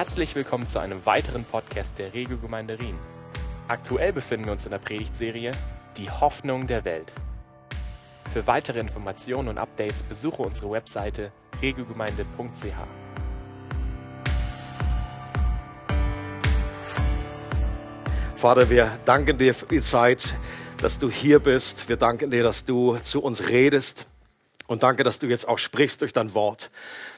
Herzlich willkommen zu einem weiteren Podcast der Regiogemeinde Rien. Aktuell befinden wir uns in der Predigtserie Die Hoffnung der Welt. Für weitere Informationen und Updates besuche unsere Webseite regiogemeinde.ch. Vater, wir danken dir für die Zeit, dass du hier bist. Wir danken dir, dass du zu uns redest. Und danke, dass du jetzt auch sprichst durch dein Wort.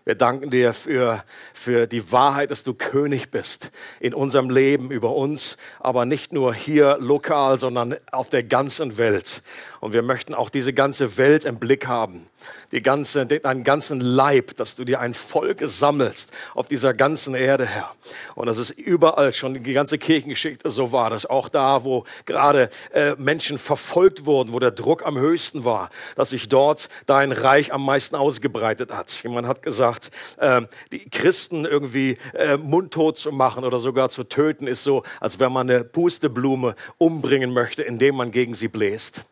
Wir danken dir für, für die Wahrheit, dass du König bist in unserem Leben über uns, aber nicht nur hier lokal, sondern auf der ganzen Welt. Und wir möchten auch diese ganze Welt im Blick haben die ganze, deinen ganzen Leib, dass du dir ein Volk sammelst auf dieser ganzen Erde, Herr. Und das ist überall schon, die ganze Kirchengeschichte so war, dass auch da, wo gerade äh, Menschen verfolgt wurden, wo der Druck am höchsten war, dass sich dort dein Reich am meisten ausgebreitet hat. Jemand hat gesagt, äh, die Christen irgendwie äh, mundtot zu machen oder sogar zu töten, ist so, als wenn man eine Pusteblume umbringen möchte, indem man gegen sie bläst.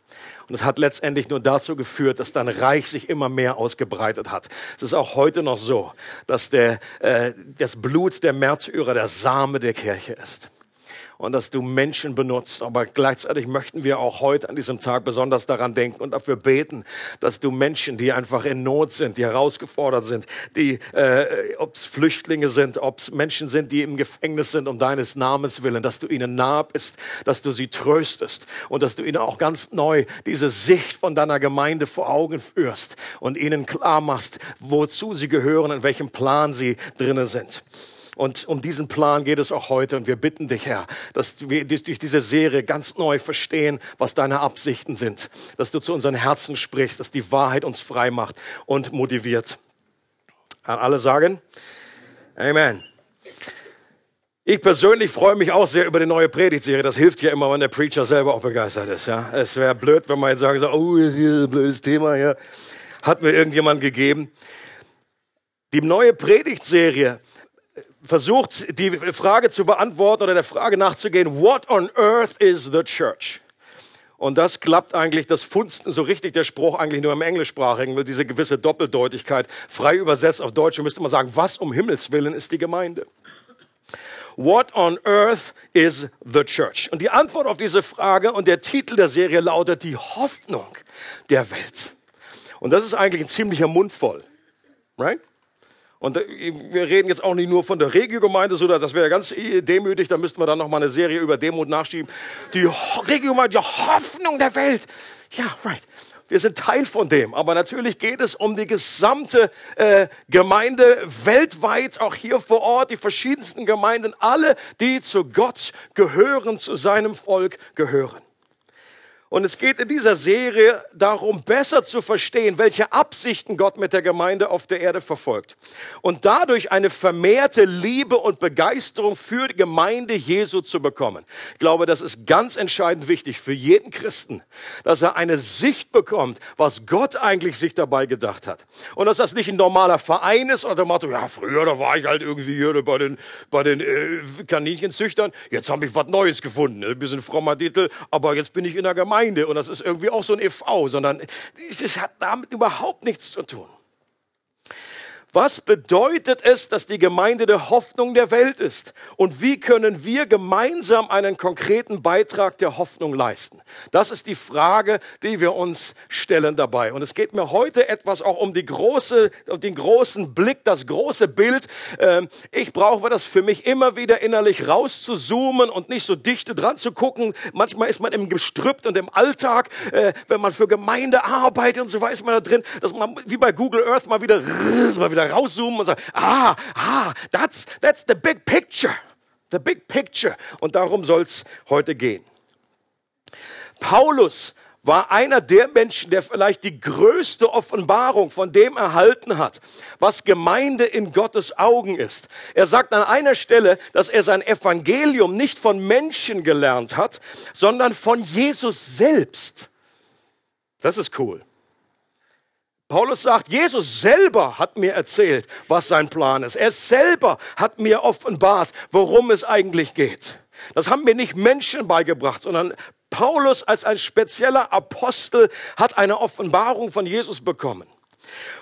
Und es hat letztendlich nur dazu geführt, dass dein Reich sich immer mehr ausgebreitet hat. Es ist auch heute noch so, dass der, äh, das Blut der Märtyrer der Same der Kirche ist und dass du Menschen benutzt. Aber gleichzeitig möchten wir auch heute an diesem Tag besonders daran denken und dafür beten, dass du Menschen, die einfach in Not sind, die herausgefordert sind, die, äh, ob es Flüchtlinge sind, ob es Menschen sind, die im Gefängnis sind um deines Namens willen, dass du ihnen nah bist, dass du sie tröstest und dass du ihnen auch ganz neu diese Sicht von deiner Gemeinde vor Augen führst und ihnen klar machst, wozu sie gehören, in welchem Plan sie drinnen sind. Und um diesen Plan geht es auch heute. Und wir bitten dich, Herr, dass wir durch diese Serie ganz neu verstehen, was deine Absichten sind. Dass du zu unseren Herzen sprichst, dass die Wahrheit uns frei macht und motiviert. Alle sagen Amen. Ich persönlich freue mich auch sehr über die neue Predigtserie. Das hilft ja immer, wenn der Preacher selber auch begeistert ist. Ja, es wäre blöd, wenn man jetzt sagen so, oh, hier ist ein blödes Thema. Ja, hat mir irgendjemand gegeben. Die neue Predigtserie versucht, die Frage zu beantworten oder der Frage nachzugehen, what on earth is the church? Und das klappt eigentlich, das funzt so richtig der Spruch eigentlich nur im Englischsprachigen, weil diese gewisse Doppeldeutigkeit. Frei übersetzt auf Deutsch müsste man sagen, was um Himmels Willen ist die Gemeinde? What on earth is the church? Und die Antwort auf diese Frage und der Titel der Serie lautet die Hoffnung der Welt. Und das ist eigentlich ein ziemlicher Mundvoll. Right? Und äh, wir reden jetzt auch nicht nur von der Regiogemeinde, so das wäre ganz demütig, da müssten wir dann noch mal eine Serie über Demut nachschieben. Die Regiogemeinde, die Hoffnung der Welt. Ja, right. Wir sind Teil von dem. Aber natürlich geht es um die gesamte äh, Gemeinde weltweit, auch hier vor Ort, die verschiedensten Gemeinden, alle, die zu Gott gehören, zu seinem Volk gehören. Und es geht in dieser Serie darum, besser zu verstehen, welche Absichten Gott mit der Gemeinde auf der Erde verfolgt. Und dadurch eine vermehrte Liebe und Begeisterung für die Gemeinde Jesu zu bekommen. Ich glaube, das ist ganz entscheidend wichtig für jeden Christen, dass er eine Sicht bekommt, was Gott eigentlich sich dabei gedacht hat. Und dass das nicht ein normaler Verein ist oder der Motto, ja, früher, da war ich halt irgendwie hier bei den, bei den äh, Kaninchenzüchtern. Jetzt habe ich was Neues gefunden. Ein bisschen frommer Titel, aber jetzt bin ich in der Gemeinde. Gemeinde und das ist irgendwie auch so ein e.V., sondern es hat damit überhaupt nichts zu tun. Was bedeutet es, dass die Gemeinde der Hoffnung der Welt ist? Und wie können wir gemeinsam einen konkreten Beitrag der Hoffnung leisten? Das ist die Frage, die wir uns stellen dabei. Und es geht mir heute etwas auch um die große, um den großen Blick, das große Bild. Ähm, ich brauche das für mich immer wieder innerlich rauszuzoomen und nicht so dichte dran zu gucken. Manchmal ist man im Gestrüpp und im Alltag, äh, wenn man für Gemeinde arbeitet und so weiß man da drin, dass man wie bei Google Earth mal wieder, mal wieder wieder rauszoomen und sagen, ah, ah, that's, that's the big picture. The big picture. Und darum soll es heute gehen. Paulus war einer der Menschen, der vielleicht die größte Offenbarung von dem erhalten hat, was Gemeinde in Gottes Augen ist. Er sagt an einer Stelle, dass er sein Evangelium nicht von Menschen gelernt hat, sondern von Jesus selbst. Das ist cool. Paulus sagt, Jesus selber hat mir erzählt, was sein Plan ist. Er selber hat mir offenbart, worum es eigentlich geht. Das haben mir nicht Menschen beigebracht, sondern Paulus als ein spezieller Apostel hat eine Offenbarung von Jesus bekommen.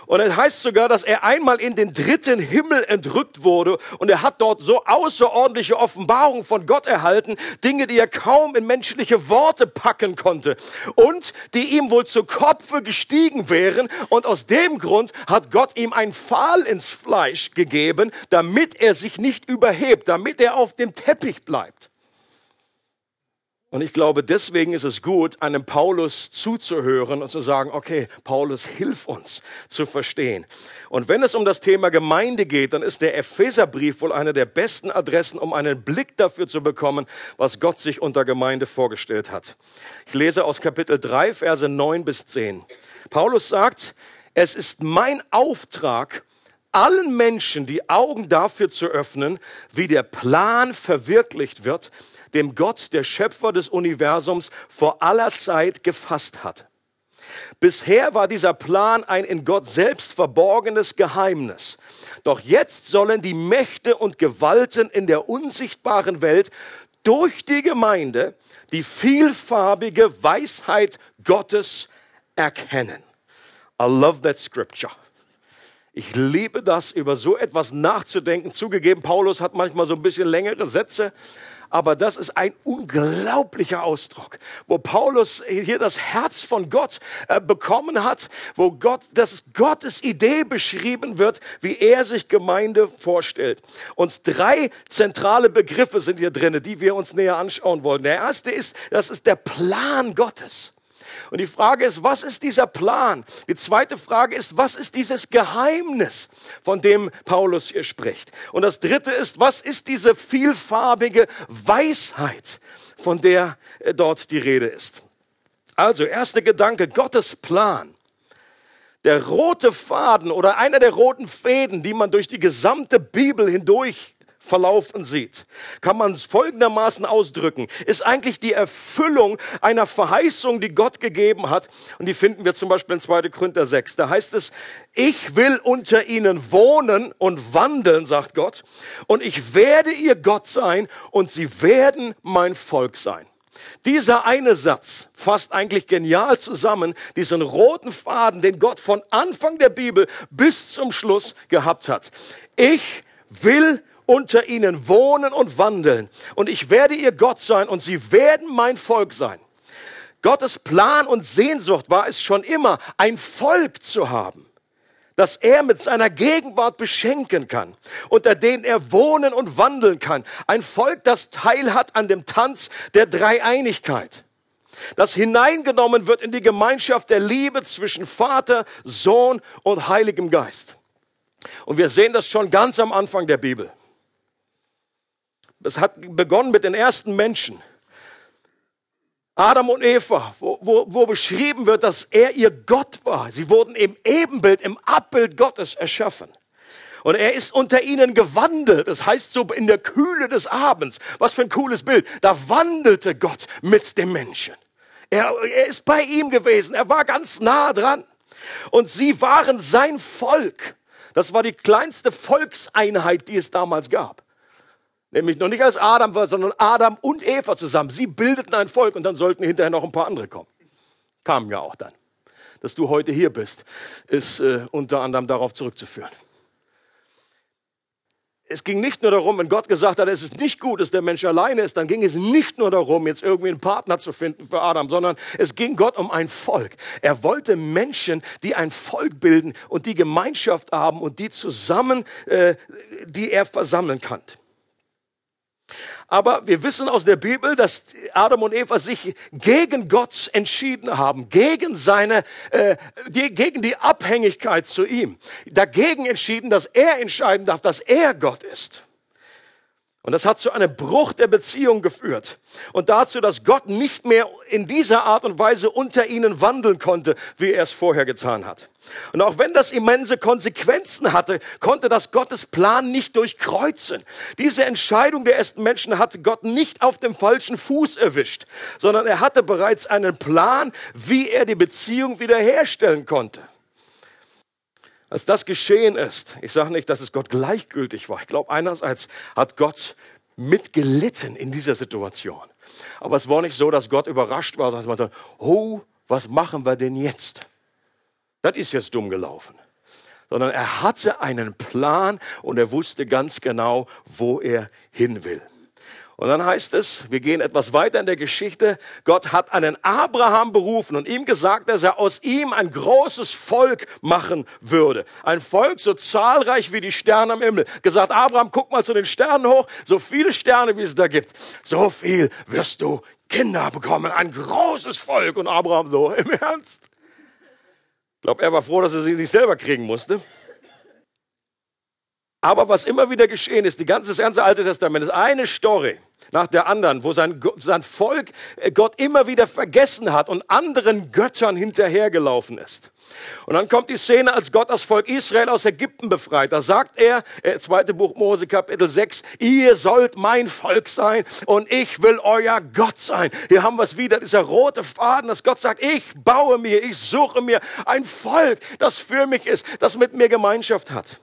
Und es heißt sogar, dass er einmal in den dritten Himmel entrückt wurde und er hat dort so außerordentliche Offenbarungen von Gott erhalten, Dinge, die er kaum in menschliche Worte packen konnte und die ihm wohl zu Kopfe gestiegen wären. Und aus dem Grund hat Gott ihm ein Pfahl ins Fleisch gegeben, damit er sich nicht überhebt, damit er auf dem Teppich bleibt. Und ich glaube, deswegen ist es gut, einem Paulus zuzuhören und zu sagen, okay, Paulus, hilf uns zu verstehen. Und wenn es um das Thema Gemeinde geht, dann ist der Epheserbrief wohl eine der besten Adressen, um einen Blick dafür zu bekommen, was Gott sich unter Gemeinde vorgestellt hat. Ich lese aus Kapitel 3, Verse 9 bis 10. Paulus sagt, es ist mein Auftrag, allen Menschen die Augen dafür zu öffnen, wie der Plan verwirklicht wird, dem Gott, der Schöpfer des Universums, vor aller Zeit gefasst hat. Bisher war dieser Plan ein in Gott selbst verborgenes Geheimnis. Doch jetzt sollen die Mächte und Gewalten in der unsichtbaren Welt durch die Gemeinde die vielfarbige Weisheit Gottes erkennen. I love that scripture. Ich liebe das, über so etwas nachzudenken. Zugegeben, Paulus hat manchmal so ein bisschen längere Sätze, aber das ist ein unglaublicher Ausdruck, wo Paulus hier das Herz von Gott äh, bekommen hat, wo Gott, dass Gottes Idee beschrieben wird, wie er sich Gemeinde vorstellt. Und drei zentrale Begriffe sind hier drin, die wir uns näher anschauen wollen. Der erste ist, das ist der Plan Gottes. Und die Frage ist, was ist dieser Plan? Die zweite Frage ist, was ist dieses Geheimnis, von dem Paulus hier spricht? Und das dritte ist, was ist diese vielfarbige Weisheit, von der äh, dort die Rede ist? Also, erster Gedanke, Gottes Plan. Der rote Faden oder einer der roten Fäden, die man durch die gesamte Bibel hindurch verlaufen sieht, kann man es folgendermaßen ausdrücken, ist eigentlich die Erfüllung einer Verheißung, die Gott gegeben hat. Und die finden wir zum Beispiel in 2. Korinther 6. Da heißt es, ich will unter ihnen wohnen und wandeln, sagt Gott, und ich werde ihr Gott sein und sie werden mein Volk sein. Dieser eine Satz fasst eigentlich genial zusammen diesen roten Faden, den Gott von Anfang der Bibel bis zum Schluss gehabt hat. Ich will unter ihnen wohnen und wandeln. Und ich werde ihr Gott sein und sie werden mein Volk sein. Gottes Plan und Sehnsucht war es schon immer, ein Volk zu haben, das er mit seiner Gegenwart beschenken kann, unter dem er wohnen und wandeln kann. Ein Volk, das Teil hat an dem Tanz der Dreieinigkeit das hineingenommen wird in die Gemeinschaft der Liebe zwischen Vater, Sohn und Heiligem Geist. Und wir sehen das schon ganz am Anfang der Bibel. Es hat begonnen mit den ersten Menschen. Adam und Eva, wo, wo, wo beschrieben wird, dass er ihr Gott war. Sie wurden im Ebenbild, im Abbild Gottes erschaffen. Und er ist unter ihnen gewandelt. Das heißt so in der Kühle des Abends. Was für ein cooles Bild. Da wandelte Gott mit dem Menschen. Er, er ist bei ihm gewesen. Er war ganz nah dran. Und sie waren sein Volk. Das war die kleinste Volkseinheit, die es damals gab. Nämlich noch nicht als Adam sondern Adam und Eva zusammen. Sie bildeten ein Volk und dann sollten hinterher noch ein paar andere kommen. Kamen ja auch dann. Dass du heute hier bist, ist äh, unter anderem darauf zurückzuführen. Es ging nicht nur darum, wenn Gott gesagt hat, es ist nicht gut, dass der Mensch alleine ist, dann ging es nicht nur darum, jetzt irgendwie einen Partner zu finden für Adam, sondern es ging Gott um ein Volk. Er wollte Menschen, die ein Volk bilden und die Gemeinschaft haben und die zusammen, äh, die er versammeln kann. Aber wir wissen aus der Bibel, dass Adam und Eva sich gegen Gott entschieden haben, gegen seine, äh, die, gegen die Abhängigkeit zu ihm, dagegen entschieden, dass er entscheiden darf, dass er Gott ist. Und das hat zu einem Bruch der Beziehung geführt und dazu, dass Gott nicht mehr in dieser Art und Weise unter ihnen wandeln konnte, wie er es vorher getan hat. Und auch wenn das immense Konsequenzen hatte, konnte das Gottes Plan nicht durchkreuzen. Diese Entscheidung der ersten Menschen hatte Gott nicht auf dem falschen Fuß erwischt, sondern er hatte bereits einen Plan, wie er die Beziehung wiederherstellen konnte. Als das geschehen ist, ich sage nicht, dass es Gott gleichgültig war. Ich glaube, einerseits hat Gott mitgelitten in dieser Situation. Aber es war nicht so, dass Gott überrascht war, dass man dachte, oh, was machen wir denn jetzt? das ist jetzt dumm gelaufen. Sondern er hatte einen Plan und er wusste ganz genau, wo er hin will. Und dann heißt es, wir gehen etwas weiter in der Geschichte, Gott hat einen Abraham berufen und ihm gesagt, dass er aus ihm ein großes Volk machen würde. Ein Volk so zahlreich wie die Sterne am Himmel. Gesagt, Abraham, guck mal zu den Sternen hoch, so viele Sterne, wie es da gibt. So viel wirst du Kinder bekommen, ein großes Volk. Und Abraham so, im Ernst? Ich glaube, er war froh, dass er sie sich selber kriegen musste. Aber was immer wieder geschehen ist, die ganze, das ganze Alte Testament ist eine Story nach der anderen, wo sein, sein Volk äh, Gott immer wieder vergessen hat und anderen Göttern hinterhergelaufen ist. Und dann kommt die Szene, als Gott das Volk Israel aus Ägypten befreit. Da sagt er, äh, zweite Buch Mose Kapitel 6, ihr sollt mein Volk sein und ich will euer Gott sein. Hier haben wir es wieder, dieser rote Faden, dass Gott sagt, ich baue mir, ich suche mir ein Volk, das für mich ist, das mit mir Gemeinschaft hat.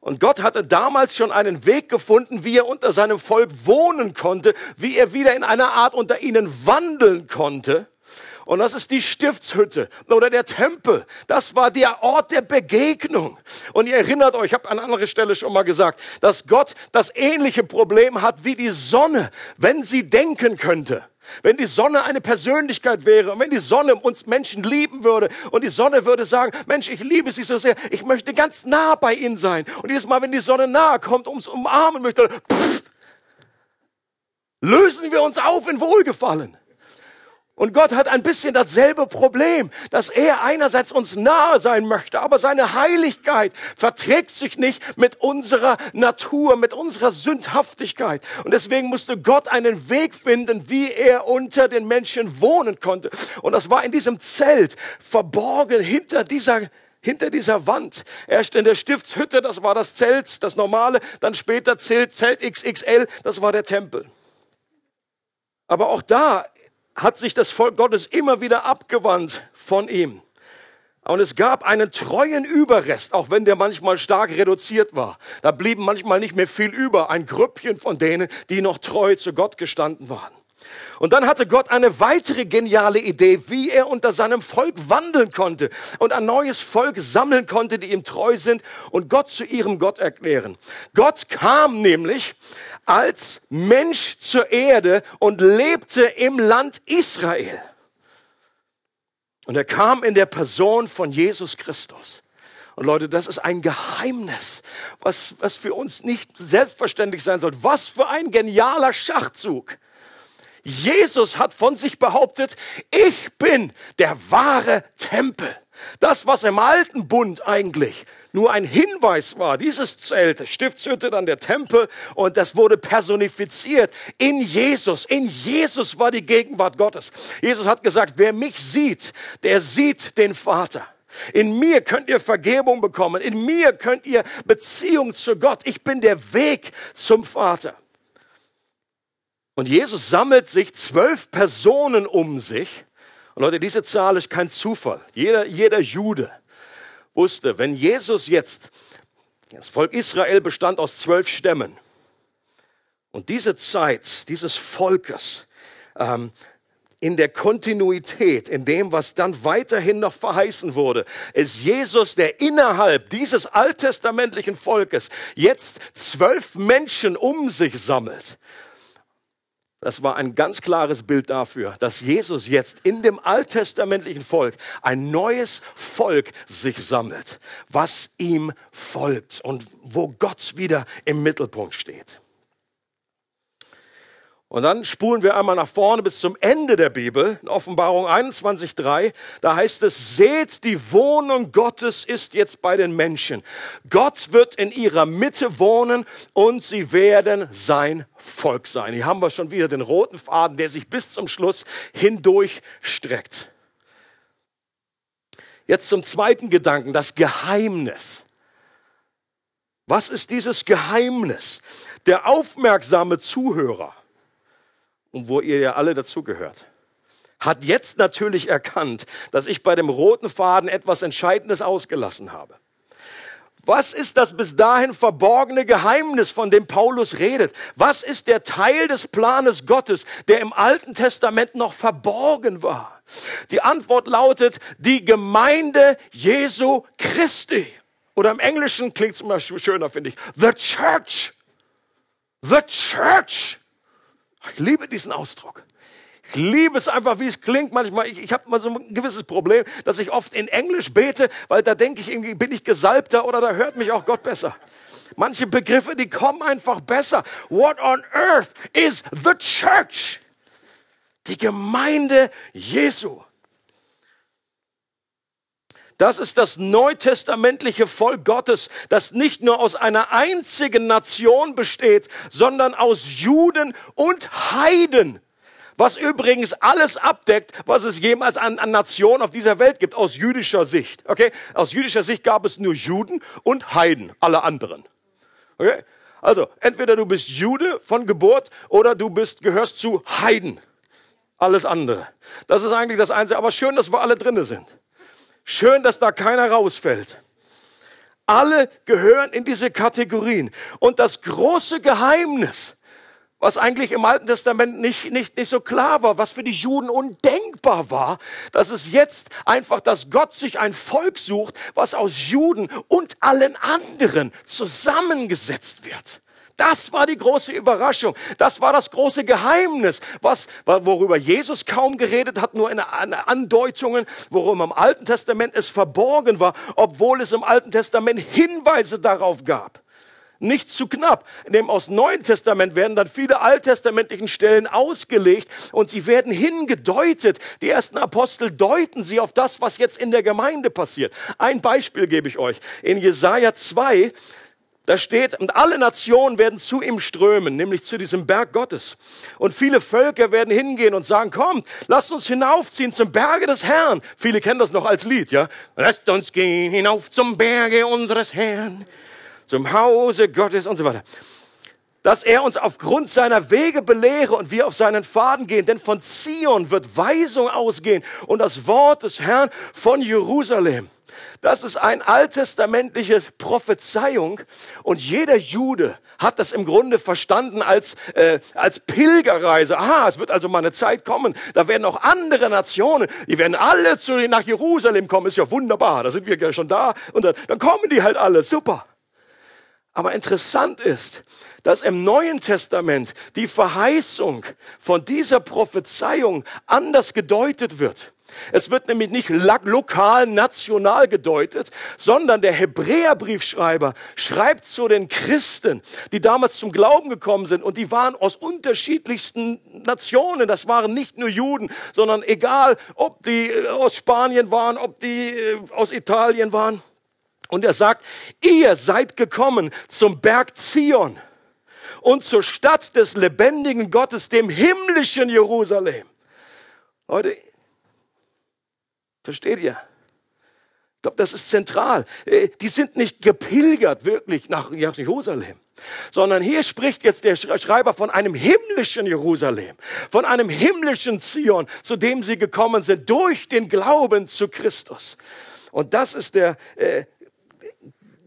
Und Gott hatte damals schon einen Weg gefunden, wie er unter seinem Volk wohnen konnte, wie er wieder in einer Art unter ihnen wandeln konnte. Und das ist die Stiftshütte oder der Tempel. Das war der Ort der Begegnung. Und ihr erinnert euch, ich habe an anderer Stelle schon mal gesagt, dass Gott das ähnliche Problem hat wie die Sonne, wenn sie denken könnte. Wenn die Sonne eine Persönlichkeit wäre und wenn die Sonne uns Menschen lieben würde und die Sonne würde sagen, Mensch, ich liebe sie so sehr, ich möchte ganz nah bei ihnen sein. Und jedes Mal, wenn die Sonne nahe kommt, ums umarmen möchte, pff, lösen wir uns auf in Wohlgefallen. Und Gott hat ein bisschen dasselbe Problem, dass er einerseits uns nahe sein möchte, aber seine Heiligkeit verträgt sich nicht mit unserer Natur, mit unserer Sündhaftigkeit. Und deswegen musste Gott einen Weg finden, wie er unter den Menschen wohnen konnte. Und das war in diesem Zelt, verborgen hinter dieser hinter dieser Wand. Erst in der Stiftshütte, das war das Zelt, das normale, dann später Zelt, Zelt XXL, das war der Tempel. Aber auch da hat sich das Volk Gottes immer wieder abgewandt von ihm. Und es gab einen treuen Überrest, auch wenn der manchmal stark reduziert war. Da blieben manchmal nicht mehr viel über, ein Grüppchen von denen, die noch treu zu Gott gestanden waren. Und dann hatte Gott eine weitere geniale Idee, wie er unter seinem Volk wandeln konnte und ein neues Volk sammeln konnte, die ihm treu sind und Gott zu ihrem Gott erklären. Gott kam nämlich als Mensch zur Erde und lebte im Land Israel. Und er kam in der Person von Jesus Christus. Und Leute, das ist ein Geheimnis, was, was für uns nicht selbstverständlich sein soll. Was für ein genialer Schachzug. Jesus hat von sich behauptet, ich bin der wahre Tempel. Das, was im alten Bund eigentlich nur ein Hinweis war, dieses Zelt, Stiftshütte, dann der Tempel, und das wurde personifiziert in Jesus. In Jesus war die Gegenwart Gottes. Jesus hat gesagt, wer mich sieht, der sieht den Vater. In mir könnt ihr Vergebung bekommen. In mir könnt ihr Beziehung zu Gott. Ich bin der Weg zum Vater. Und Jesus sammelt sich zwölf Personen um sich. Und Leute, diese Zahl ist kein Zufall. Jeder, jeder Jude wusste, wenn Jesus jetzt, das Volk Israel bestand aus zwölf Stämmen. Und diese Zeit dieses Volkes ähm, in der Kontinuität, in dem, was dann weiterhin noch verheißen wurde, ist Jesus, der innerhalb dieses alttestamentlichen Volkes jetzt zwölf Menschen um sich sammelt das war ein ganz klares Bild dafür, dass Jesus jetzt in dem alttestamentlichen Volk ein neues Volk sich sammelt, was ihm folgt und wo Gott wieder im Mittelpunkt steht. Und dann spulen wir einmal nach vorne bis zum Ende der Bibel, in Offenbarung 21.3. Da heißt es, seht, die Wohnung Gottes ist jetzt bei den Menschen. Gott wird in ihrer Mitte wohnen und sie werden sein Volk sein. Hier haben wir schon wieder den roten Faden, der sich bis zum Schluss hindurch streckt. Jetzt zum zweiten Gedanken, das Geheimnis. Was ist dieses Geheimnis? Der aufmerksame Zuhörer und wo ihr ja alle dazugehört, hat jetzt natürlich erkannt, dass ich bei dem roten Faden etwas Entscheidendes ausgelassen habe. Was ist das bis dahin verborgene Geheimnis, von dem Paulus redet? Was ist der Teil des Planes Gottes, der im Alten Testament noch verborgen war? Die Antwort lautet die Gemeinde Jesu Christi. Oder im Englischen klingt es immer schöner, finde ich. The Church. The Church. Ich liebe diesen Ausdruck. Ich liebe es einfach, wie es klingt manchmal. Ich, ich habe mal so ein gewisses Problem, dass ich oft in Englisch bete, weil da denke ich irgendwie, bin ich gesalbter oder da hört mich auch Gott besser. Manche Begriffe, die kommen einfach besser. What on earth is the church? Die Gemeinde Jesu. Das ist das neutestamentliche Volk Gottes, das nicht nur aus einer einzigen Nation besteht, sondern aus Juden und Heiden was übrigens alles abdeckt, was es jemals an, an Nationen auf dieser Welt gibt, aus jüdischer Sicht. Okay? Aus jüdischer Sicht gab es nur Juden und Heiden, alle anderen. Okay? Also, entweder du bist Jude von Geburt oder du bist, gehörst zu Heiden. Alles andere. Das ist eigentlich das Einzige. Aber schön, dass wir alle drinne sind. Schön, dass da keiner rausfällt. Alle gehören in diese Kategorien. Und das große Geheimnis, was eigentlich im Alten Testament nicht, nicht, nicht so klar war, was für die Juden undenkbar war, dass es jetzt einfach, dass Gott sich ein Volk sucht, was aus Juden und allen anderen zusammengesetzt wird. Das war die große Überraschung. Das war das große Geheimnis, was, worüber Jesus kaum geredet hat, nur in Andeutungen, worum im Alten Testament es verborgen war, obwohl es im Alten Testament Hinweise darauf gab nicht zu knapp. In dem aus Neuen Testament werden dann viele alttestamentlichen Stellen ausgelegt und sie werden hingedeutet. Die ersten Apostel deuten sie auf das, was jetzt in der Gemeinde passiert. Ein Beispiel gebe ich euch. In Jesaja 2, da steht, und alle Nationen werden zu ihm strömen, nämlich zu diesem Berg Gottes. Und viele Völker werden hingehen und sagen, kommt, lasst uns hinaufziehen zum Berge des Herrn. Viele kennen das noch als Lied, ja? Lasst uns gehen hinauf zum Berge unseres Herrn zum Hause Gottes und so weiter. Dass er uns aufgrund seiner Wege belehre und wir auf seinen Faden gehen, denn von Zion wird Weisung ausgehen und das Wort des Herrn von Jerusalem. Das ist ein alttestamentliches Prophezeiung und jeder Jude hat das im Grunde verstanden als, äh, als Pilgerreise. Aha, es wird also mal eine Zeit kommen, da werden auch andere Nationen, die werden alle zu, nach Jerusalem kommen. Ist ja wunderbar, da sind wir ja schon da und dann, dann kommen die halt alle, super. Aber interessant ist, dass im Neuen Testament die Verheißung von dieser Prophezeiung anders gedeutet wird. Es wird nämlich nicht lokal, national gedeutet, sondern der Hebräerbriefschreiber schreibt zu den Christen, die damals zum Glauben gekommen sind und die waren aus unterschiedlichsten Nationen. Das waren nicht nur Juden, sondern egal, ob die äh, aus Spanien waren, ob die äh, aus Italien waren. Und er sagt, ihr seid gekommen zum Berg Zion und zur Stadt des lebendigen Gottes, dem himmlischen Jerusalem. Leute, versteht ihr? Ich glaube, das ist zentral. Äh, die sind nicht gepilgert wirklich nach Jerusalem, sondern hier spricht jetzt der Schreiber von einem himmlischen Jerusalem, von einem himmlischen Zion, zu dem sie gekommen sind durch den Glauben zu Christus. Und das ist der, äh,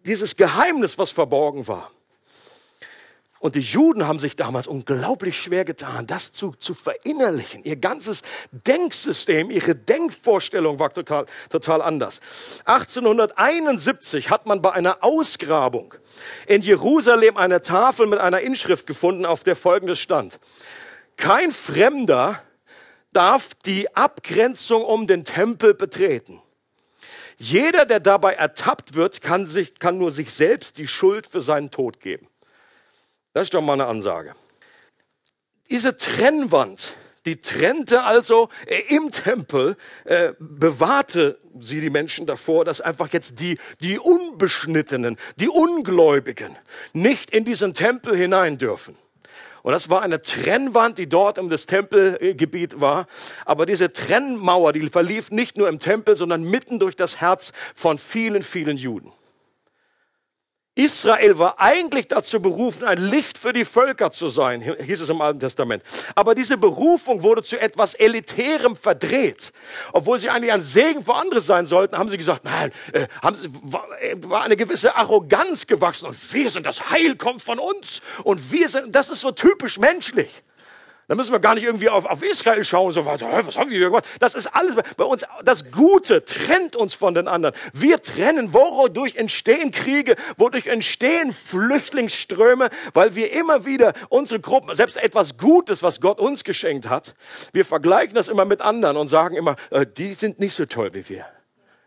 dieses Geheimnis, was verborgen war. Und die Juden haben sich damals unglaublich schwer getan, das zu, zu verinnerlichen. Ihr ganzes Denksystem, ihre Denkvorstellung war total, total anders. 1871 hat man bei einer Ausgrabung in Jerusalem eine Tafel mit einer Inschrift gefunden, auf der folgendes stand. Kein Fremder darf die Abgrenzung um den Tempel betreten. Jeder, der dabei ertappt wird, kann, sich, kann nur sich selbst die Schuld für seinen Tod geben. Das ist doch mal eine Ansage. Diese Trennwand, die trennte also äh, im Tempel, äh, bewahrte sie die Menschen davor, dass einfach jetzt die, die Unbeschnittenen, die Ungläubigen nicht in diesen Tempel hinein dürfen. Und das war eine Trennwand, die dort um das Tempelgebiet war. Aber diese Trennmauer, die verlief nicht nur im Tempel, sondern mitten durch das Herz von vielen, vielen Juden. Israel war eigentlich dazu berufen, ein Licht für die Völker zu sein, hieß es im Alten Testament. Aber diese Berufung wurde zu etwas Elitärem verdreht. Obwohl sie eigentlich ein Segen für andere sein sollten, haben sie gesagt, nein, äh, haben sie, war, äh, war eine gewisse Arroganz gewachsen und wir sind, das Heil kommt von uns und wir sind, das ist so typisch menschlich. Da müssen wir gar nicht irgendwie auf, auf Israel schauen und so weiter. Was haben hier gemacht? Das ist alles bei uns. Das Gute trennt uns von den anderen. Wir trennen, wodurch entstehen Kriege, wodurch entstehen Flüchtlingsströme, weil wir immer wieder unsere Gruppen, selbst etwas Gutes, was Gott uns geschenkt hat, wir vergleichen das immer mit anderen und sagen immer, äh, die sind nicht so toll wie wir.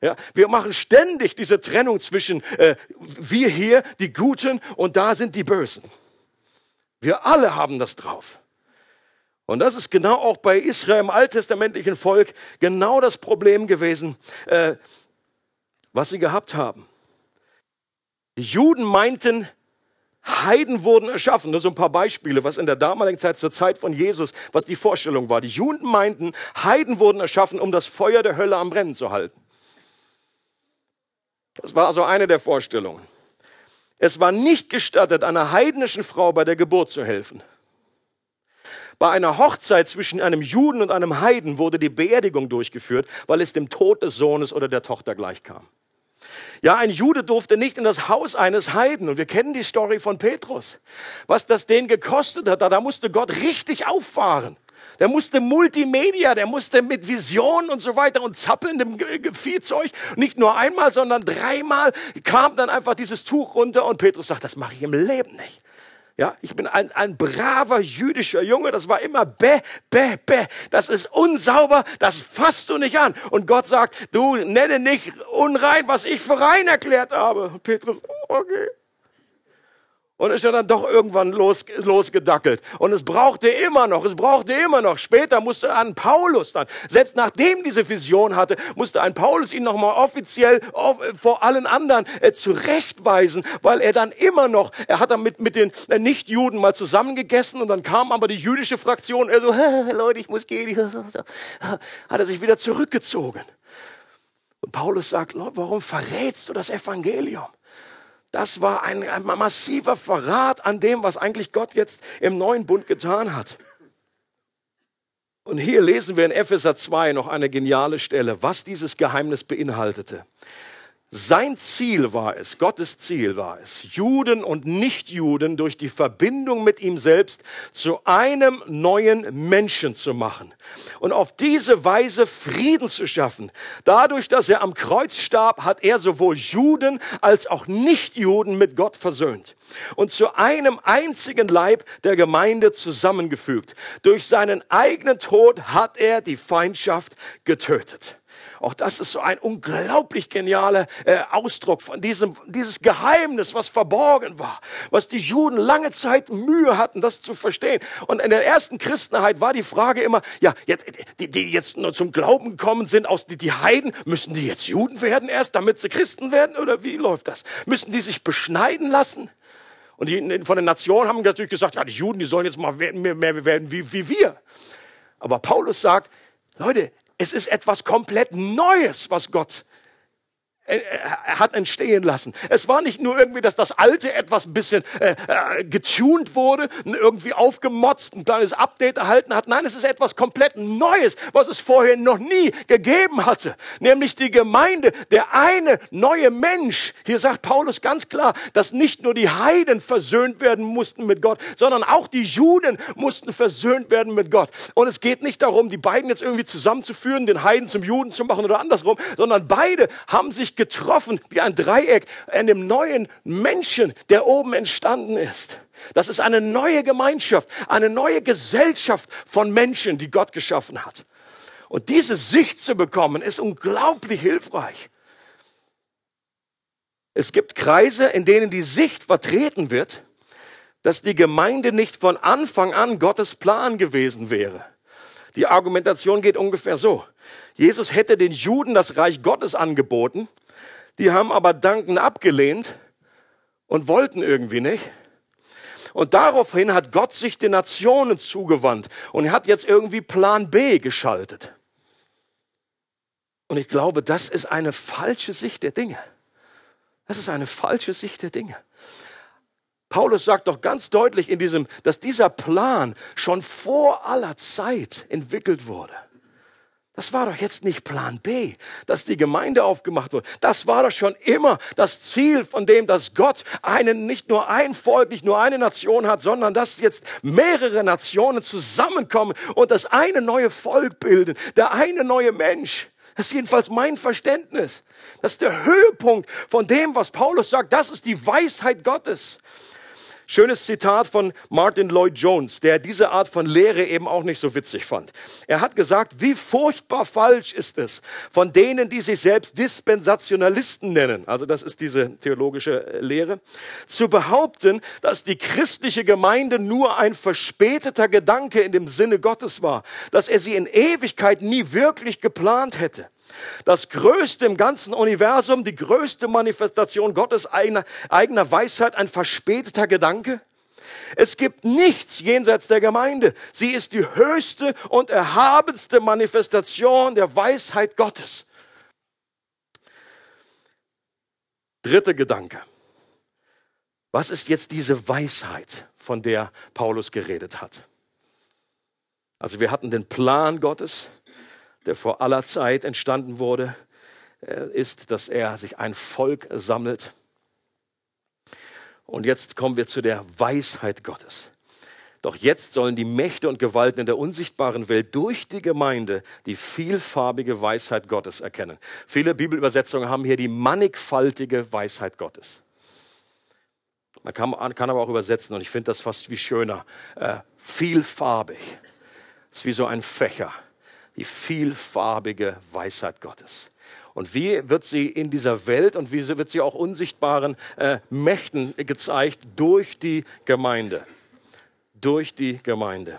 Ja, wir machen ständig diese Trennung zwischen äh, wir hier, die Guten, und da sind die Bösen. Wir alle haben das drauf. Und das ist genau auch bei Israel im alttestamentlichen Volk genau das Problem gewesen, äh, was sie gehabt haben. Die Juden meinten, Heiden wurden erschaffen. Nur so ein paar Beispiele, was in der damaligen Zeit, zur Zeit von Jesus, was die Vorstellung war. Die Juden meinten, Heiden wurden erschaffen, um das Feuer der Hölle am Brennen zu halten. Das war also eine der Vorstellungen. Es war nicht gestattet, einer heidnischen Frau bei der Geburt zu helfen. Bei einer Hochzeit zwischen einem Juden und einem Heiden wurde die Beerdigung durchgeführt, weil es dem Tod des Sohnes oder der Tochter gleichkam. Ja, ein Jude durfte nicht in das Haus eines Heiden. Und wir kennen die Story von Petrus. Was das den gekostet hat, da musste Gott richtig auffahren. Der musste Multimedia, der musste mit Visionen und so weiter und zappelndem Viehzeug. Nicht nur einmal, sondern dreimal kam dann einfach dieses Tuch runter und Petrus sagt, das mache ich im Leben nicht. Ja, ich bin ein, ein braver jüdischer Junge, das war immer bäh, bäh, bäh. Das ist unsauber, das fasst du nicht an. Und Gott sagt, du nenne nicht unrein, was ich für rein erklärt habe. Und Petrus, okay. Und ist ja dann doch irgendwann los, losgedackelt. Und es brauchte immer noch, es brauchte immer noch. Später musste ein Paulus dann, selbst nachdem diese Vision hatte, musste ein Paulus ihn nochmal offiziell vor allen anderen äh, zurechtweisen, weil er dann immer noch, er hat dann mit, mit den äh, Nichtjuden mal zusammengegessen und dann kam aber die jüdische Fraktion, er so, Leute, ich muss gehen, hat er sich wieder zurückgezogen. Und Paulus sagt, warum verrätst du das Evangelium? Das war ein, ein massiver Verrat an dem, was eigentlich Gott jetzt im neuen Bund getan hat. Und hier lesen wir in Epheser 2 noch eine geniale Stelle, was dieses Geheimnis beinhaltete. Sein Ziel war es, Gottes Ziel war es, Juden und Nichtjuden durch die Verbindung mit ihm selbst zu einem neuen Menschen zu machen und auf diese Weise Frieden zu schaffen. Dadurch, dass er am Kreuz starb, hat er sowohl Juden als auch Nichtjuden mit Gott versöhnt und zu einem einzigen Leib der Gemeinde zusammengefügt. Durch seinen eigenen Tod hat er die Feindschaft getötet. Auch das ist so ein unglaublich genialer äh, Ausdruck von diesem dieses Geheimnis, was verborgen war, was die Juden lange Zeit Mühe hatten, das zu verstehen. Und in der ersten Christenheit war die Frage immer, ja, jetzt, die, die jetzt nur zum Glauben gekommen sind, aus die, die Heiden, müssen die jetzt Juden werden erst, damit sie Christen werden? Oder wie läuft das? Müssen die sich beschneiden lassen? Und die von den Nationen haben natürlich gesagt, ja, die Juden, die sollen jetzt mal mehr, werden wie, wie wir. Aber Paulus sagt, Leute, es ist etwas komplett Neues, was Gott hat entstehen lassen. Es war nicht nur irgendwie, dass das Alte etwas bisschen äh, äh, getuned wurde, irgendwie aufgemotzt, ein kleines Update erhalten hat. Nein, es ist etwas komplett Neues, was es vorher noch nie gegeben hatte. Nämlich die Gemeinde, der eine neue Mensch. Hier sagt Paulus ganz klar, dass nicht nur die Heiden versöhnt werden mussten mit Gott, sondern auch die Juden mussten versöhnt werden mit Gott. Und es geht nicht darum, die beiden jetzt irgendwie zusammenzuführen, den Heiden zum Juden zu machen oder andersrum, sondern beide haben sich getroffen wie ein Dreieck in dem neuen Menschen, der oben entstanden ist. Das ist eine neue Gemeinschaft, eine neue Gesellschaft von Menschen, die Gott geschaffen hat. Und diese Sicht zu bekommen, ist unglaublich hilfreich. Es gibt Kreise, in denen die Sicht vertreten wird, dass die Gemeinde nicht von Anfang an Gottes Plan gewesen wäre. Die Argumentation geht ungefähr so. Jesus hätte den Juden das Reich Gottes angeboten die haben aber Danken abgelehnt und wollten irgendwie nicht. Und daraufhin hat Gott sich den Nationen zugewandt und hat jetzt irgendwie Plan B geschaltet. Und ich glaube, das ist eine falsche Sicht der Dinge. Das ist eine falsche Sicht der Dinge. Paulus sagt doch ganz deutlich in diesem, dass dieser Plan schon vor aller Zeit entwickelt wurde. Das war doch jetzt nicht Plan B, dass die Gemeinde aufgemacht wurde. Das war doch schon immer das Ziel von dem, dass Gott einen, nicht nur ein Volk, nicht nur eine Nation hat, sondern dass jetzt mehrere Nationen zusammenkommen und das eine neue Volk bilden, der eine neue Mensch. Das ist jedenfalls mein Verständnis. Das ist der Höhepunkt von dem, was Paulus sagt. Das ist die Weisheit Gottes. Schönes Zitat von Martin Lloyd Jones, der diese Art von Lehre eben auch nicht so witzig fand. Er hat gesagt, wie furchtbar falsch ist es von denen, die sich selbst Dispensationalisten nennen, also das ist diese theologische äh, Lehre, zu behaupten, dass die christliche Gemeinde nur ein verspäteter Gedanke in dem Sinne Gottes war, dass er sie in Ewigkeit nie wirklich geplant hätte. Das Größte im ganzen Universum, die größte Manifestation Gottes eigener, eigener Weisheit, ein verspäteter Gedanke. Es gibt nichts jenseits der Gemeinde. Sie ist die höchste und erhabenste Manifestation der Weisheit Gottes. Dritter Gedanke. Was ist jetzt diese Weisheit, von der Paulus geredet hat? Also wir hatten den Plan Gottes, der vor aller Zeit entstanden wurde, äh, ist, dass er sich ein Volk sammelt. Und jetzt kommen wir zu der Weisheit Gottes. Doch jetzt sollen die Mächte und Gewalten in der unsichtbaren Welt durch die Gemeinde die vielfarbige Weisheit Gottes erkennen. Viele Bibelübersetzungen haben hier die mannigfaltige Weisheit Gottes. Man kann, kann aber auch übersetzen, und ich finde das fast wie schöner, äh, vielfarbig. Das ist wie so ein Fächer die vielfarbige Weisheit Gottes. Und wie wird sie in dieser Welt und wie wird sie auch unsichtbaren äh, Mächten gezeigt? Durch die Gemeinde. Durch die Gemeinde.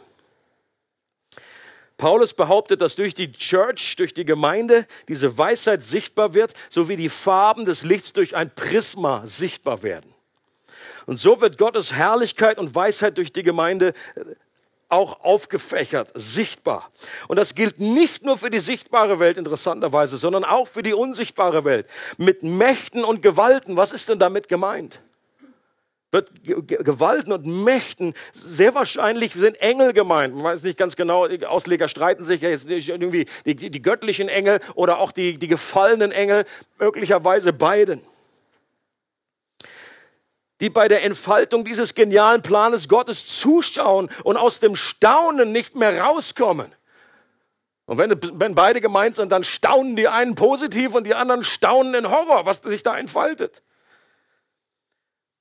Paulus behauptet, dass durch die Church, durch die Gemeinde diese Weisheit sichtbar wird, so wie die Farben des Lichts durch ein Prisma sichtbar werden. Und so wird Gottes Herrlichkeit und Weisheit durch die Gemeinde äh, auch aufgefächert, sichtbar. Und das gilt nicht nur für die sichtbare Welt interessanterweise, sondern auch für die unsichtbare Welt. Mit Mächten und Gewalten, was ist denn damit gemeint? Wird Gewalten und Mächten, sehr wahrscheinlich sind Engel gemeint. Man weiß nicht ganz genau, die Ausleger streiten sich ja jetzt irgendwie die, die, göttlichen Engel oder auch die, die gefallenen Engel, möglicherweise beiden die bei der Entfaltung dieses genialen Planes Gottes zuschauen und aus dem Staunen nicht mehr rauskommen. Und wenn, wenn beide gemeint sind, dann staunen die einen positiv und die anderen staunen in Horror, was sich da entfaltet.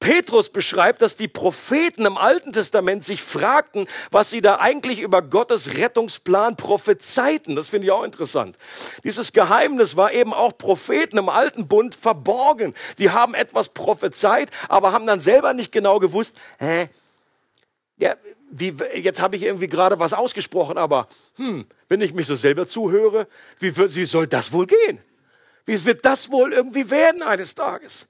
Petrus beschreibt, dass die Propheten im Alten Testament sich fragten, was sie da eigentlich über Gottes Rettungsplan prophezeiten. Das finde ich auch interessant. Dieses Geheimnis war eben auch Propheten im Alten Bund verborgen. Sie haben etwas prophezeit, aber haben dann selber nicht genau gewusst, hä? Ja, wie, jetzt habe ich irgendwie gerade was ausgesprochen, aber hm, wenn ich mich so selber zuhöre, wie, wie soll das wohl gehen? Wie wird das wohl irgendwie werden eines Tages?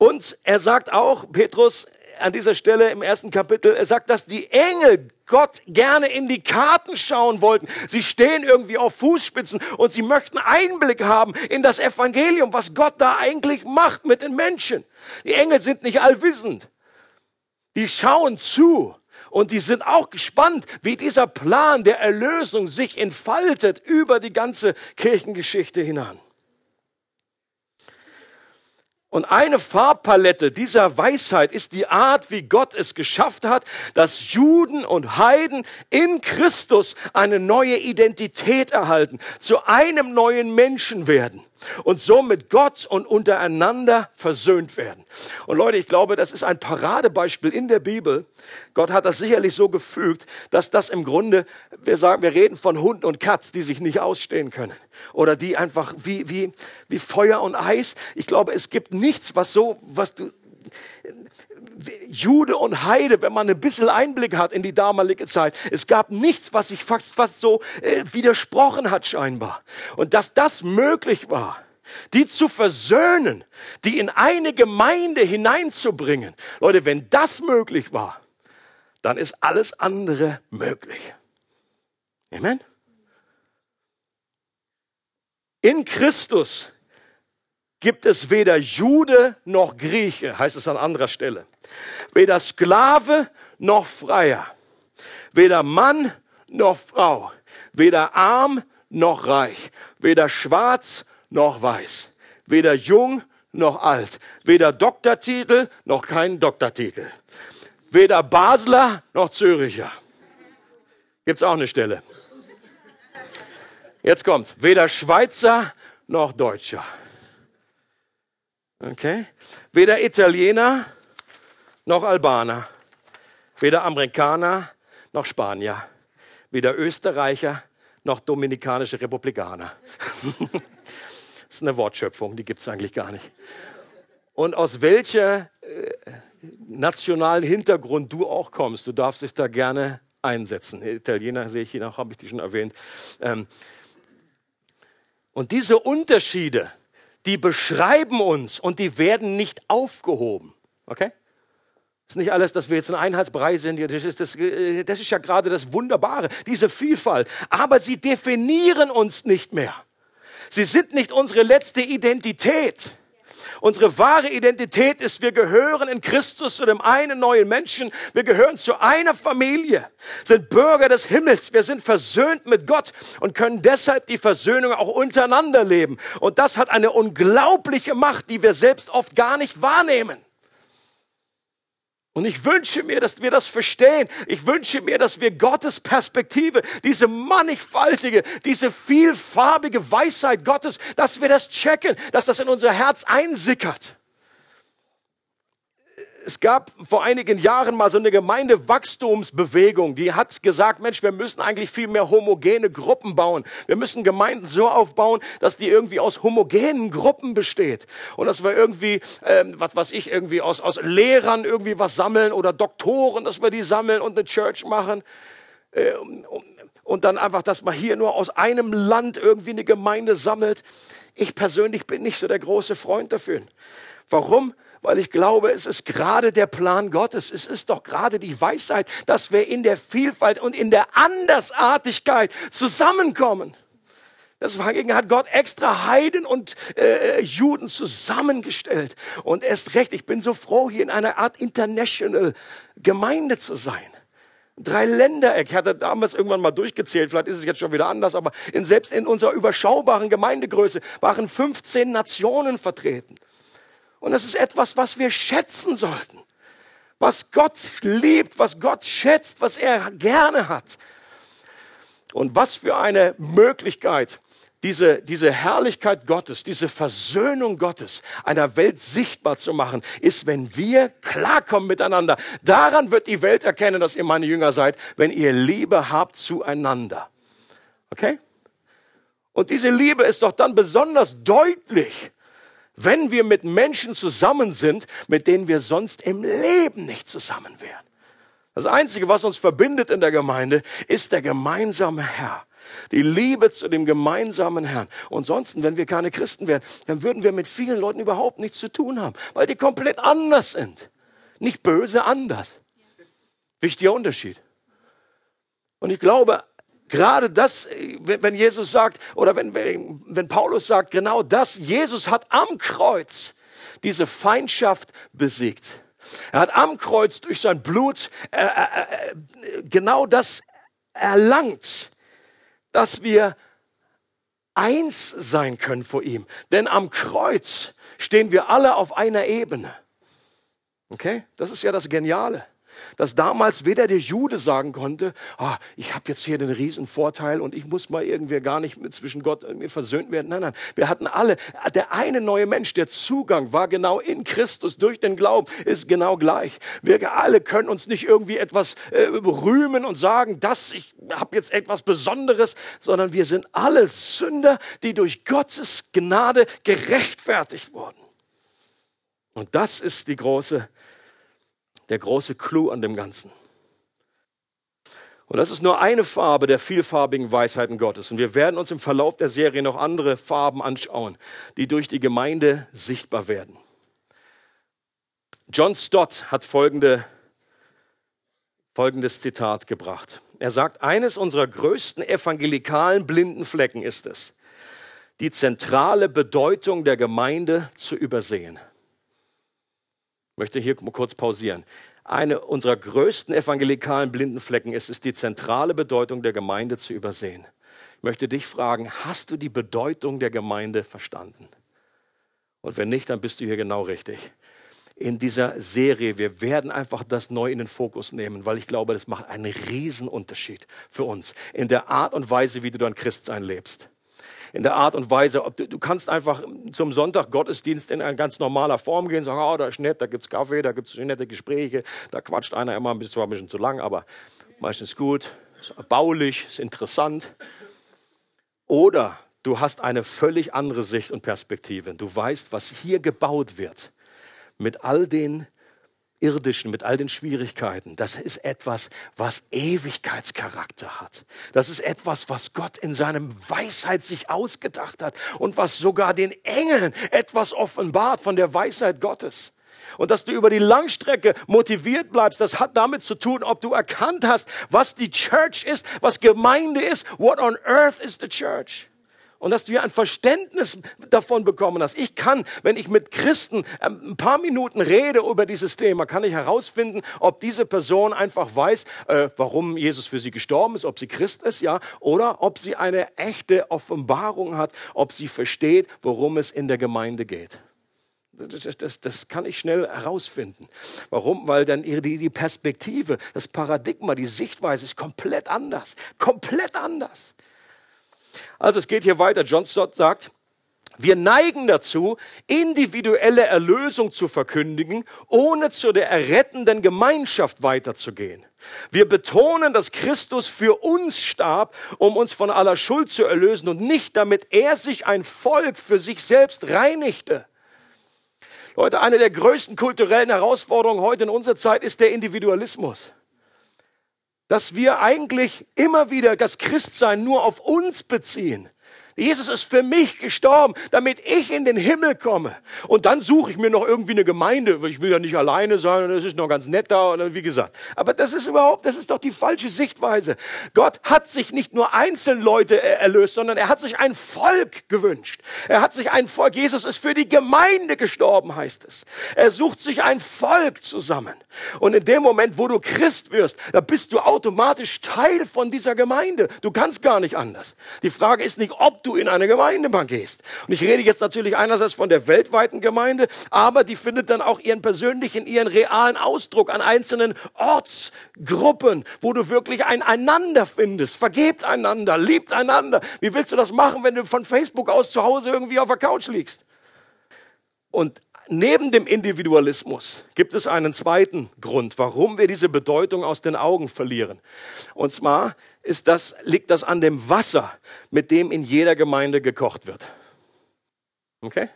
Und er sagt auch, Petrus an dieser Stelle im ersten Kapitel, er sagt, dass die Engel Gott gerne in die Karten schauen wollten. Sie stehen irgendwie auf Fußspitzen und sie möchten Einblick haben in das Evangelium, was Gott da eigentlich macht mit den Menschen. Die Engel sind nicht allwissend. Die schauen zu und die sind auch gespannt, wie dieser Plan der Erlösung sich entfaltet über die ganze Kirchengeschichte hinan. Und eine Farbpalette dieser Weisheit ist die Art, wie Gott es geschafft hat, dass Juden und Heiden in Christus eine neue Identität erhalten, zu einem neuen Menschen werden und so mit Gott und untereinander versöhnt werden. Und Leute, ich glaube, das ist ein Paradebeispiel in der Bibel. Gott hat das sicherlich so gefügt, dass das im Grunde, wir sagen, wir reden von Hund und Katz, die sich nicht ausstehen können oder die einfach wie, wie, wie Feuer und Eis. Ich glaube, es gibt nichts, was so, was du, Jude und Heide, wenn man ein bisschen Einblick hat in die damalige Zeit, es gab nichts, was sich fast, fast so äh, widersprochen hat scheinbar. Und dass das möglich war, die zu versöhnen, die in eine Gemeinde hineinzubringen. Leute, wenn das möglich war, dann ist alles andere möglich. Amen. In Christus gibt es weder Jude noch Grieche, heißt es an anderer Stelle. Weder Sklave noch Freier. Weder Mann noch Frau. Weder arm noch reich. Weder schwarz noch weiß. Weder jung noch alt. Weder Doktortitel noch kein Doktortitel. Weder Basler noch Züricher. Gibt's auch eine Stelle. Jetzt kommt, weder Schweizer noch Deutscher. Okay? Weder Italiener noch Albaner. Weder Amerikaner noch Spanier. Weder Österreicher noch Dominikanische Republikaner. das ist eine Wortschöpfung, die gibt es eigentlich gar nicht. Und aus welcher äh, nationalen Hintergrund du auch kommst, du darfst dich da gerne einsetzen. Italiener sehe ich hier noch, habe ich die schon erwähnt. Ähm, und diese Unterschiede, die beschreiben uns und die werden nicht aufgehoben. Okay? Ist nicht alles, dass wir jetzt ein Einheitsbrei sind. Das ist, das, äh, das ist ja gerade das Wunderbare, diese Vielfalt. Aber sie definieren uns nicht mehr. Sie sind nicht unsere letzte Identität. Unsere wahre Identität ist, wir gehören in Christus zu dem einen neuen Menschen. Wir gehören zu einer Familie, sind Bürger des Himmels. Wir sind versöhnt mit Gott und können deshalb die Versöhnung auch untereinander leben. Und das hat eine unglaubliche Macht, die wir selbst oft gar nicht wahrnehmen. Und ich wünsche mir, dass wir das verstehen. Ich wünsche mir, dass wir Gottes Perspektive, diese mannigfaltige, diese vielfarbige Weisheit Gottes, dass wir das checken, dass das in unser Herz einsickert es gab vor einigen Jahren mal so eine Gemeindewachstumsbewegung, die hat gesagt, Mensch, wir müssen eigentlich viel mehr homogene Gruppen bauen. Wir müssen Gemeinden so aufbauen, dass die irgendwie aus homogenen Gruppen besteht. Und dass wir irgendwie, ähm, was was ich, irgendwie aus, aus Lehrern irgendwie was sammeln oder Doktoren, dass wir die sammeln und eine Church machen. Äh, und dann einfach, dass man hier nur aus einem Land irgendwie eine Gemeinde sammelt. Ich persönlich bin nicht so der große Freund dafür. Warum? Weil ich glaube, es ist gerade der Plan Gottes. Es ist doch gerade die Weisheit, dass wir in der Vielfalt und in der Andersartigkeit zusammenkommen. Deswegen hat Gott extra Heiden und äh, Juden zusammengestellt. Und erst recht, ich bin so froh, hier in einer Art International Gemeinde zu sein. Drei Länder, ich hatte damals irgendwann mal durchgezählt, vielleicht ist es jetzt schon wieder anders, aber in, selbst in unserer überschaubaren Gemeindegröße waren 15 Nationen vertreten. Und das ist etwas, was wir schätzen sollten. Was Gott liebt, was Gott schätzt, was er gerne hat. Und was für eine Möglichkeit, diese, diese Herrlichkeit Gottes, diese Versöhnung Gottes einer Welt sichtbar zu machen, ist, wenn wir klarkommen miteinander. Daran wird die Welt erkennen, dass ihr meine Jünger seid, wenn ihr Liebe habt zueinander. Okay? Und diese Liebe ist doch dann besonders deutlich, wenn wir mit Menschen zusammen sind, mit denen wir sonst im Leben nicht zusammen wären. Das Einzige, was uns verbindet in der Gemeinde, ist der gemeinsame Herr. Die Liebe zu dem gemeinsamen Herrn. Und sonst, wenn wir keine Christen wären, dann würden wir mit vielen Leuten überhaupt nichts zu tun haben, weil die komplett anders sind. Nicht böse, anders. Wichtiger Unterschied. Und ich glaube, Gerade das, wenn Jesus sagt, oder wenn, wenn Paulus sagt, genau das, Jesus hat am Kreuz diese Feindschaft besiegt. Er hat am Kreuz durch sein Blut äh, äh, äh, genau das erlangt, dass wir eins sein können vor ihm. Denn am Kreuz stehen wir alle auf einer Ebene. Okay? Das ist ja das Geniale dass damals weder der Jude sagen konnte, ah, ich habe jetzt hier den riesen Vorteil und ich muss mal irgendwie gar nicht mit zwischen Gott und mir versöhnt werden. Nein, nein, wir hatten alle, der eine neue Mensch, der Zugang war genau in Christus durch den Glauben, ist genau gleich. Wir alle können uns nicht irgendwie etwas äh, rühmen und sagen, dass ich habe jetzt etwas Besonderes, sondern wir sind alle Sünder, die durch Gottes Gnade gerechtfertigt wurden. Und das ist die große der große Clou an dem Ganzen. Und das ist nur eine Farbe der vielfarbigen Weisheiten Gottes. Und wir werden uns im Verlauf der Serie noch andere Farben anschauen, die durch die Gemeinde sichtbar werden. John Stott hat folgende, folgendes Zitat gebracht. Er sagt, eines unserer größten evangelikalen blinden Flecken ist es, die zentrale Bedeutung der Gemeinde zu übersehen. Ich möchte hier kurz pausieren. Eine unserer größten evangelikalen Blindenflecken ist es, die zentrale Bedeutung der Gemeinde zu übersehen. Ich möchte dich fragen, hast du die Bedeutung der Gemeinde verstanden? Und wenn nicht, dann bist du hier genau richtig. In dieser Serie, wir werden einfach das neu in den Fokus nehmen, weil ich glaube, das macht einen Riesenunterschied für uns in der Art und Weise, wie du dein Christsein lebst in der Art und Weise, ob du, du kannst einfach zum Sonntag Gottesdienst in ganz normaler Form gehen, sagen, oh, da ist nett, da gibt's Kaffee, da gibt's nette Gespräche, da quatscht einer immer ein bisschen, zwar ein bisschen zu lang, aber meistens gut, ist baulich, ist interessant. Oder du hast eine völlig andere Sicht und Perspektive. Du weißt, was hier gebaut wird mit all den irdischen, mit all den Schwierigkeiten. Das ist etwas, was Ewigkeitscharakter hat. Das ist etwas, was Gott in seinem Weisheit sich ausgedacht hat und was sogar den Engeln etwas offenbart von der Weisheit Gottes. Und dass du über die Langstrecke motiviert bleibst, das hat damit zu tun, ob du erkannt hast, was die Church ist, was Gemeinde ist. What on earth is the church? Und dass du hier ein Verständnis davon bekommen hast. Ich kann, wenn ich mit Christen ähm, ein paar Minuten rede über dieses Thema, kann ich herausfinden, ob diese Person einfach weiß, äh, warum Jesus für sie gestorben ist, ob sie Christ ist, ja, oder ob sie eine echte Offenbarung hat, ob sie versteht, worum es in der Gemeinde geht. Das, das, das, kann ich schnell herausfinden. Warum? Weil dann die, die Perspektive, das Paradigma, die Sichtweise ist komplett anders. Komplett anders. Also es geht hier weiter. John Stott sagt, wir neigen dazu, individuelle Erlösung zu verkündigen, ohne zu der errettenden Gemeinschaft weiterzugehen. Wir betonen, dass Christus für uns starb, um uns von aller Schuld zu erlösen und nicht damit er sich ein Volk für sich selbst reinigte. Leute, eine der größten kulturellen Herausforderungen heute in unserer Zeit ist der Individualismus. Dass wir eigentlich immer wieder das Christsein nur auf uns beziehen. Jesus ist für mich gestorben, damit ich in den Himmel komme. Und dann suche ich mir noch irgendwie eine Gemeinde, weil ich will ja nicht alleine sein und es ist noch ganz nett da und wie gesagt. Aber das ist überhaupt, das ist doch die falsche Sichtweise. Gott hat sich nicht nur Einzelleute erlöst, sondern er hat sich ein Volk gewünscht. Er hat sich ein Volk. Jesus ist für die Gemeinde gestorben, heißt es. Er sucht sich ein Volk zusammen. Und in dem Moment, wo du Christ wirst, da bist du automatisch Teil von dieser Gemeinde. Du kannst gar nicht anders. Die Frage ist nicht, ob du in eine Gemeindebank gehst. Und ich rede jetzt natürlich einerseits von der weltweiten Gemeinde, aber die findet dann auch ihren persönlichen, ihren realen Ausdruck an einzelnen Ortsgruppen, wo du wirklich ein Einander findest. Vergebt einander, liebt einander. Wie willst du das machen, wenn du von Facebook aus zu Hause irgendwie auf der Couch liegst? Und neben dem Individualismus gibt es einen zweiten Grund, warum wir diese Bedeutung aus den Augen verlieren. Und zwar ist das, liegt das an dem Wasser, mit dem in jeder Gemeinde gekocht wird. Okay?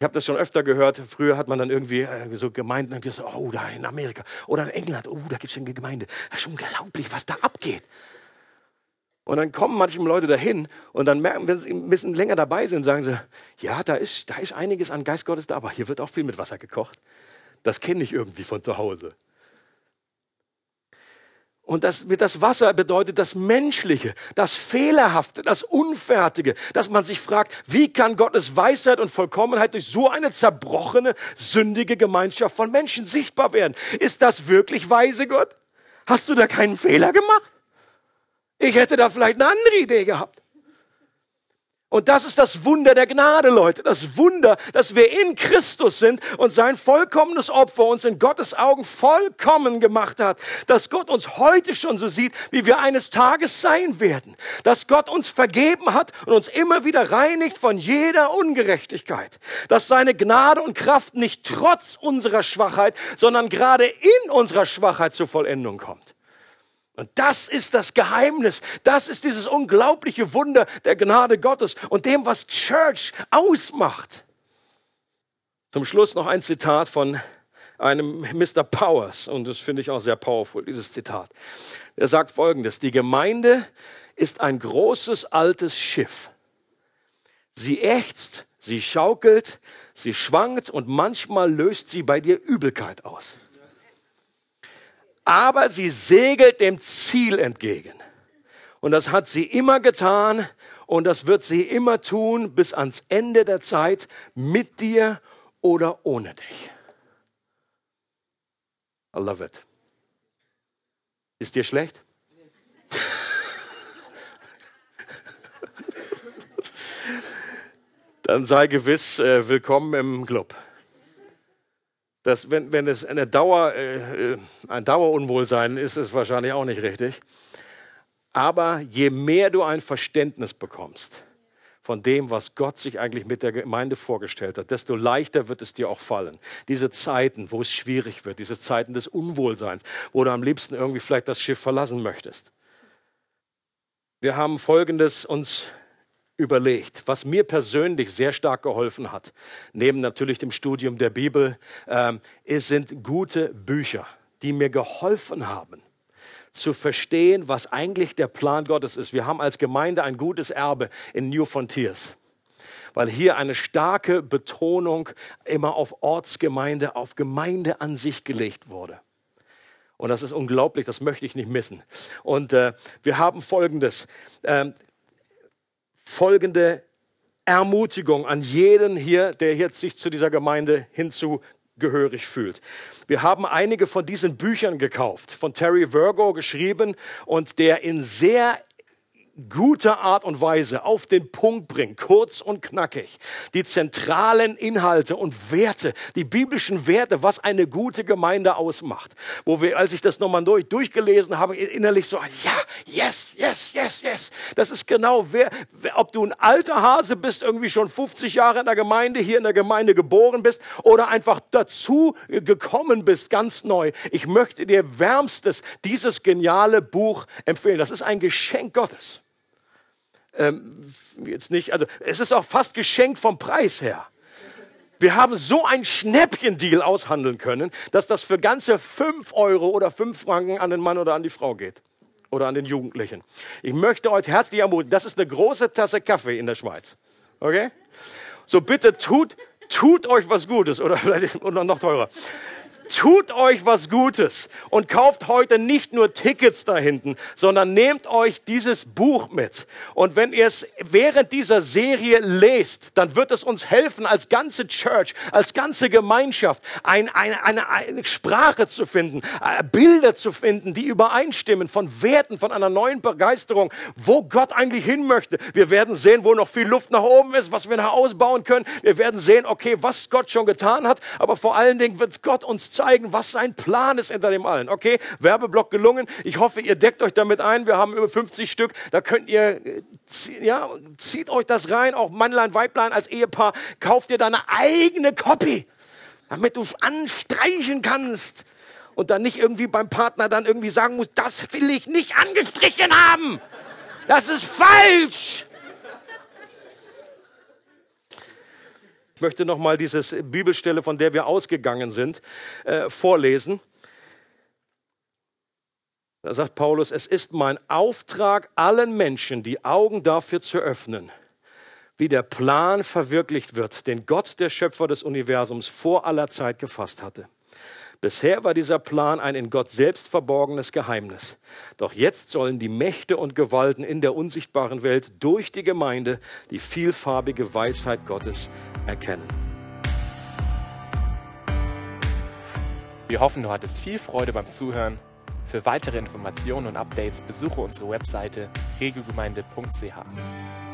Ich habe das schon öfter gehört. Früher hat man dann irgendwie äh, so Gemeinden gesagt, oh, da in Amerika oder in England, oh, da gibt es eine Gemeinde. Das ist unglaublich, was da abgeht. Und dann kommen manche Leute dahin und dann merken, wenn sie ein bisschen länger dabei sind, sagen sie, ja, da ist, da ist einiges an Geist Gottes da, aber hier wird auch viel mit Wasser gekocht. Das kenne ich irgendwie von zu Hause. Und das, das Wasser bedeutet das Menschliche, das Fehlerhafte, das Unfertige, dass man sich fragt, wie kann Gottes Weisheit und Vollkommenheit durch so eine zerbrochene, sündige Gemeinschaft von Menschen sichtbar werden? Ist das wirklich weise Gott? Hast du da keinen Fehler gemacht? Ich hätte da vielleicht eine andere Idee gehabt. Und das ist das Wunder der Gnade, Leute. Das Wunder, dass wir in Christus sind und sein vollkommenes Opfer uns in Gottes Augen vollkommen gemacht hat. Dass Gott uns heute schon so sieht, wie wir eines Tages sein werden. Dass Gott uns vergeben hat und uns immer wieder reinigt von jeder Ungerechtigkeit. Dass seine Gnade und Kraft nicht trotz unserer Schwachheit, sondern gerade in unserer Schwachheit zur Vollendung kommt. Und das ist das Geheimnis. Das ist dieses unglaubliche Wunder der Gnade Gottes und dem, was Church ausmacht. Zum Schluss noch ein Zitat von einem Mr. Powers. Und das finde ich auch sehr powerful, dieses Zitat. Er sagt folgendes. Die Gemeinde ist ein großes altes Schiff. Sie ächzt, sie schaukelt, sie schwankt und manchmal löst sie bei dir Übelkeit aus aber sie segelt dem Ziel entgegen. Und das hat sie immer getan und das wird sie immer tun bis ans Ende der Zeit mit dir oder ohne dich. I love it. Ist dir schlecht? Dann sei gewiss äh, willkommen im Club. Das, wenn, wenn es eine Dauer, äh, äh ein Dauerunwohlsein ist, ist es wahrscheinlich auch nicht richtig. Aber je mehr du ein Verständnis bekommst von dem, was Gott sich eigentlich mit der Gemeinde vorgestellt hat, desto leichter wird es dir auch fallen. Diese Zeiten, wo es schwierig wird, diese Zeiten des Unwohlseins, wo du am liebsten irgendwie vielleicht das Schiff verlassen möchtest. Wir haben Folgendes uns überlegt, was mir persönlich sehr stark geholfen hat, neben natürlich dem Studium der Bibel, äh, es sind gute Bücher, die mir geholfen haben, zu verstehen, was eigentlich der Plan Gottes ist. Wir haben als Gemeinde ein gutes Erbe in New Frontiers, weil hier eine starke Betonung immer auf Ortsgemeinde, auf Gemeinde an sich gelegt wurde. Und das ist unglaublich, das möchte ich nicht missen. Und äh, wir haben Folgendes, äh, folgende Ermutigung an jeden hier, der jetzt sich zu dieser Gemeinde hinzu gehörig fühlt. Wir haben einige von diesen Büchern gekauft, von Terry Virgo geschrieben und der in sehr guter Art und Weise auf den Punkt bringt, kurz und knackig, die zentralen Inhalte und Werte, die biblischen Werte, was eine gute Gemeinde ausmacht. Wo wir, als ich das nochmal durch, durchgelesen habe, innerlich so, ja, yes, yes, yes, yes. Das ist genau, wer, ob du ein alter Hase bist, irgendwie schon 50 Jahre in der Gemeinde, hier in der Gemeinde geboren bist oder einfach dazu gekommen bist, ganz neu. Ich möchte dir wärmstes dieses geniale Buch empfehlen. Das ist ein Geschenk Gottes ähm, jetzt nicht, also es ist auch fast geschenkt vom Preis her. Wir haben so ein Schnäppchendeal aushandeln können, dass das für ganze fünf Euro oder fünf Franken an den Mann oder an die Frau geht. Oder an den Jugendlichen. Ich möchte euch herzlich ermutigen, das ist eine große Tasse Kaffee in der Schweiz. Okay? So bitte tut, tut euch was Gutes oder vielleicht oder noch teurer tut euch was Gutes und kauft heute nicht nur Tickets da hinten, sondern nehmt euch dieses Buch mit. Und wenn ihr es während dieser Serie lest, dann wird es uns helfen, als ganze Church, als ganze Gemeinschaft, ein, eine, eine, eine Sprache zu finden, äh, Bilder zu finden, die übereinstimmen von Werten, von einer neuen Begeisterung, wo Gott eigentlich hin möchte. Wir werden sehen, wo noch viel Luft nach oben ist, was wir noch ausbauen können. Wir werden sehen, okay, was Gott schon getan hat, aber vor allen Dingen wird Gott uns zeigen, was sein Plan ist hinter dem allen. Okay, Werbeblock gelungen. Ich hoffe, ihr deckt euch damit ein. Wir haben über 50 Stück. Da könnt ihr, ja, zieht euch das rein. Auch Mannlein, Weiblein als Ehepaar. Kauft ihr deine eigene Copy, damit du anstreichen kannst. Und dann nicht irgendwie beim Partner dann irgendwie sagen musst, das will ich nicht angestrichen haben. Das ist falsch. Ich möchte noch mal diese Bibelstelle, von der wir ausgegangen sind, äh, vorlesen. Da sagt Paulus, es ist mein Auftrag, allen Menschen die Augen dafür zu öffnen, wie der Plan verwirklicht wird, den Gott, der Schöpfer des Universums, vor aller Zeit gefasst hatte. Bisher war dieser Plan ein in Gott selbst verborgenes Geheimnis. Doch jetzt sollen die Mächte und Gewalten in der unsichtbaren Welt durch die Gemeinde die vielfarbige Weisheit Gottes erkennen. Wir hoffen, du hattest viel Freude beim Zuhören. Für weitere Informationen und Updates besuche unsere Webseite regelgemeinde.ch.